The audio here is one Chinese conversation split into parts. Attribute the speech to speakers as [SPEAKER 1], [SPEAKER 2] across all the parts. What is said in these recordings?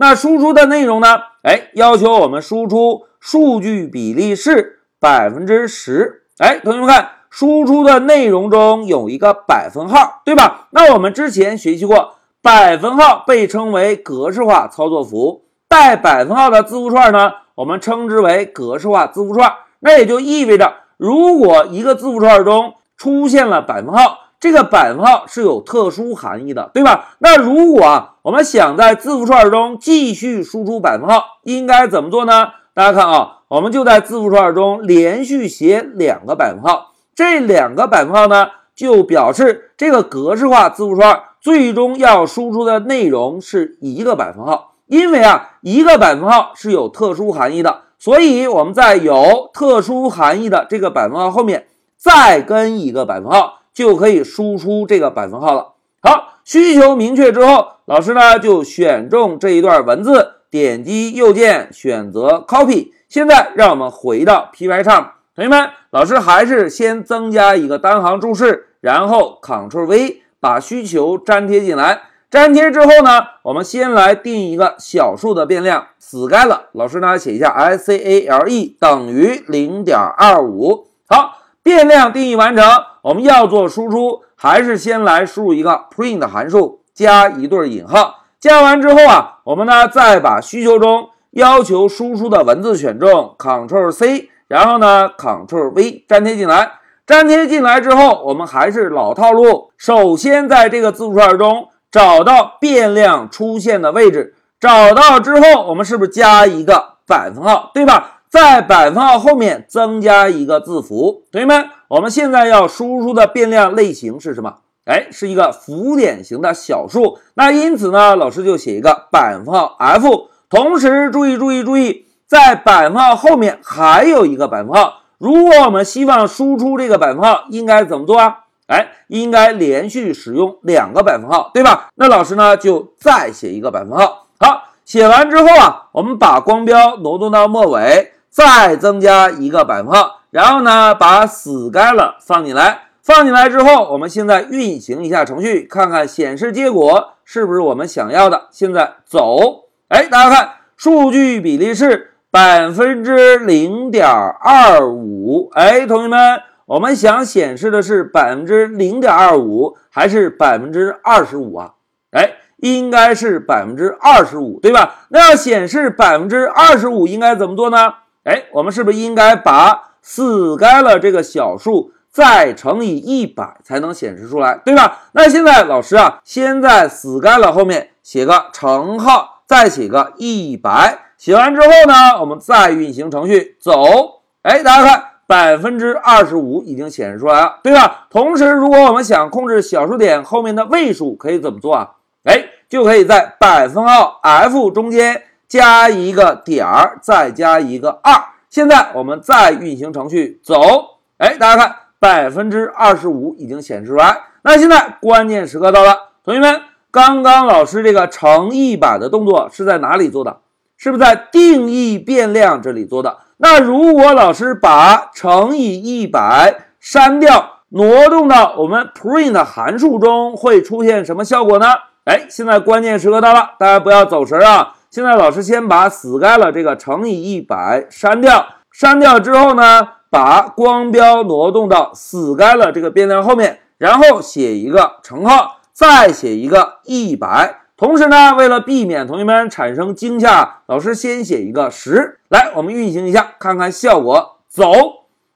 [SPEAKER 1] 那输出的内容呢？哎，要求我们输出数据比例是百分之十。哎，同学们看，输出的内容中有一个百分号，对吧？那我们之前学习过，百分号被称为格式化操作符，带百分号的字符串呢，我们称之为格式化字符串。那也就意味着，如果一个字符串中出现了百分号，这个百分号是有特殊含义的，对吧？那如果啊我们想在字符串中继续输出百分号，应该怎么做呢？大家看啊，我们就在字符串中连续写两个百分号，这两个百分号呢，就表示这个格式化字符串最终要输出的内容是一个百分号。因为啊，一个百分号是有特殊含义的，所以我们在有特殊含义的这个百分号后面再跟一个百分号。就可以输出这个百分号了。好，需求明确之后，老师呢就选中这一段文字，点击右键选择 Copy。现在让我们回到 p y 上同学们，老师还是先增加一个单行注释，然后 Ctrl V 把需求粘贴进来。粘贴之后呢，我们先来定一个小数的变量，Scale。老师呢写一下 S C A L E 等于零点二五。好。变量定义完成，我们要做输出，还是先来输入一个 print 函数，加一对引号。加完之后啊，我们呢再把需求中要求输出的文字选中，Ctrl C，然后呢 Ctrl V 粘贴进来。粘贴进来之后，我们还是老套路，首先在这个字符串中找到变量出现的位置，找到之后，我们是不是加一个反分号，对吧？在百分号后面增加一个字符，同学们，我们现在要输出的变量类型是什么？哎，是一个浮点型的小数。那因此呢，老师就写一个百分号 f。同时注意注意注意，在百分号后面还有一个百分号。如果我们希望输出这个百分号，应该怎么做啊？哎，应该连续使用两个百分号，对吧？那老师呢，就再写一个百分号。好，写完之后啊，我们把光标挪动到末尾。再增加一个百分号，然后呢，把 scale 放进来，放进来之后，我们现在运行一下程序，看看显示结果是不是我们想要的。现在走，哎，大家看，数据比例是百分之零点二五。哎，同学们，我们想显示的是百分之零点二五还是百分之二十五啊？哎，应该是百分之二十五，对吧？那要显示百分之二十五，应该怎么做呢？哎，我们是不是应该把 scale 这个小数再乘以一百才能显示出来，对吧？那现在老师啊，先在 scale 后面写个乘号，再写个一百。写完之后呢，我们再运行程序走。哎，大家看，百分之二十五已经显示出来了，对吧？同时，如果我们想控制小数点后面的位数，可以怎么做啊？哎，就可以在百分号 f 中间。加一个点儿，再加一个二。现在我们再运行程序走，哎，大家看，百分之二十五已经显示出来。那现在关键时刻到了，同学们，刚刚老师这个乘一百的动作是在哪里做的？是不是在定义变量这里做的？那如果老师把乘以一百删掉，挪动到我们 print 函数中，会出现什么效果呢？哎，现在关键时刻到了，大家不要走神啊！现在老师先把死该了这个乘以一百删掉，删掉之后呢，把光标挪动到死该了这个变量后面，然后写一个乘号，再写一个一百。同时呢，为了避免同学们产生惊吓，老师先写一个十。来，我们运行一下，看看效果。走，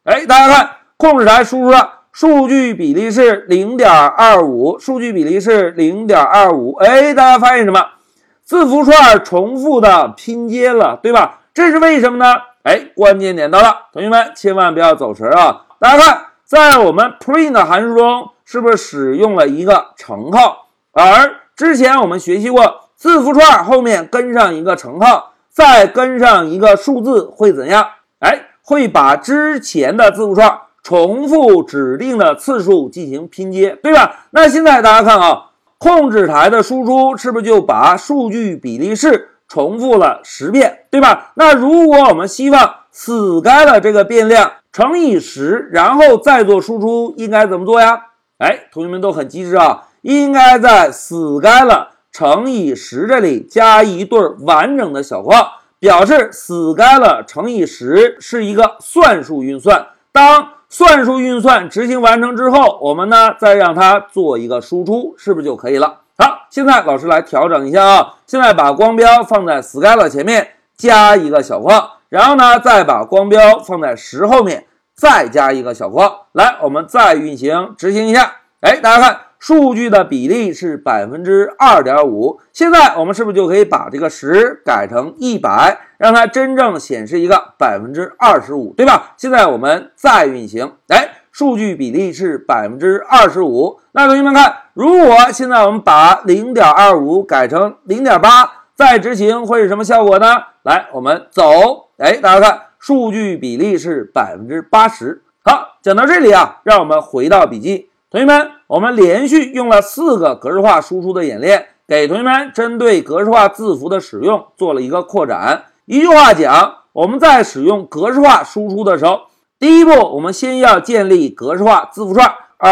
[SPEAKER 1] 哎，大家看，控制台输出了数据比例是零点二五，数据比例是零点二五。哎，大家发现什么？字符串重复的拼接了，对吧？这是为什么呢？哎，关键点到了，同学们千万不要走神啊！大家看，在我们 print 函数中，是不是使用了一个乘号？而之前我们学习过，字符串后面跟上一个乘号，再跟上一个数字会怎样？哎，会把之前的字符串重复指定的次数进行拼接，对吧？那现在大家看啊。控制台的输出是不是就把数据比例式重复了十遍，对吧？那如果我们希望 scale 这个变量乘以十，然后再做输出，应该怎么做呀？哎，同学们都很机智啊，应该在 scale 乘以十这里加一对完整的小括号，表示 scala 乘以十是一个算术运算。当算术运算执行完成之后，我们呢再让它做一个输出，是不是就可以了？好，现在老师来调整一下啊，现在把光标放在 scala 前面，加一个小框，然后呢再把光标放在十后面，再加一个小框。来，我们再运行执行一下。哎，大家看。数据的比例是百分之二点五，现在我们是不是就可以把这个十改成一百，让它真正显示一个百分之二十五，对吧？现在我们再运行，哎，数据比例是百分之二十五。那同学们看，如果现在我们把零点二五改成零点八，再执行会是什么效果呢？来，我们走，哎，大家看，数据比例是百分之八十。好，讲到这里啊，让我们回到笔记。同学们，我们连续用了四个格式化输出的演练，给同学们针对格式化字符的使用做了一个扩展。一句话讲，我们在使用格式化输出的时候，第一步，我们先要建立格式化字符串，而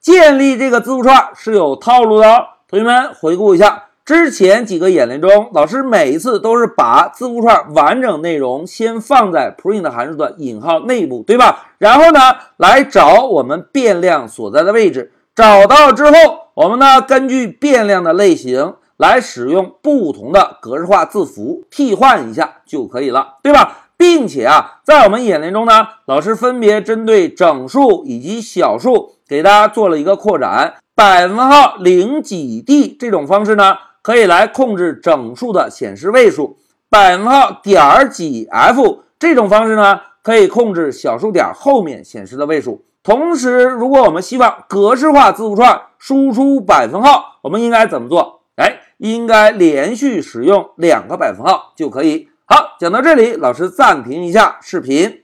[SPEAKER 1] 建立这个字符串是有套路的哦。同学们回顾一下。之前几个演练中，老师每一次都是把字符串完整内容先放在 print 函数的引号内部，对吧？然后呢，来找我们变量所在的位置，找到之后，我们呢根据变量的类型来使用不同的格式化字符替换一下就可以了，对吧？并且啊，在我们演练中呢，老师分别针对整数以及小数给大家做了一个扩展，百分号零几 d 这种方式呢。可以来控制整数的显示位数，百分号点儿几 f 这种方式呢，可以控制小数点后面显示的位数。同时，如果我们希望格式化字符串输出百分号，我们应该怎么做？哎，应该连续使用两个百分号就可以。好，讲到这里，老师暂停一下视频。